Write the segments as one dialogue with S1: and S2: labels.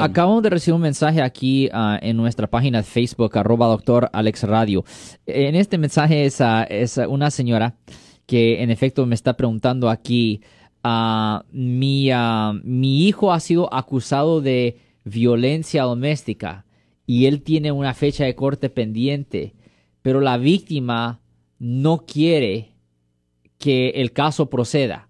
S1: acabamos de recibir un mensaje aquí ah, en nuestra página de Facebook, arroba doctor Alex Radio. En este mensaje es, es una señora que en efecto me está preguntando aquí, uh, mi, mi hijo ha sido acusado de violencia doméstica y él tiene una fecha de corte pendiente, pero la víctima no quiere que el caso proceda.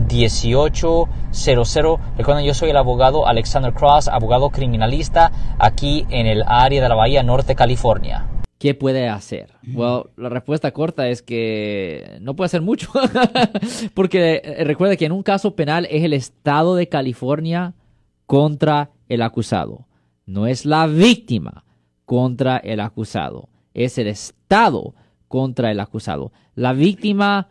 S2: 1-800-530-1800. Recuerden, yo soy el abogado Alexander Cross, abogado criminalista aquí en el área de la Bahía Norte, California.
S1: ¿Qué puede hacer? Well, la respuesta corta es que no puede hacer mucho. Porque eh, recuerde que en un caso penal es el estado de California contra el acusado. No es la víctima contra el acusado, es el Estado contra el acusado. La víctima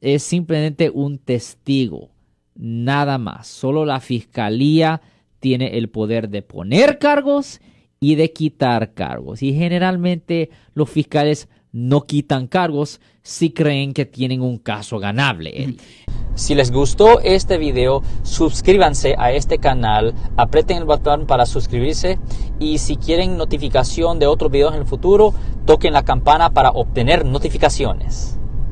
S1: es simplemente un testigo, nada más. Solo la fiscalía tiene el poder de poner cargos y de quitar cargos. Y generalmente los fiscales no quitan cargos si creen que tienen un caso ganable.
S2: Si les gustó este video, suscríbanse a este canal, aprieten el botón para suscribirse y si quieren notificación de otros videos en el futuro, toquen la campana para obtener notificaciones.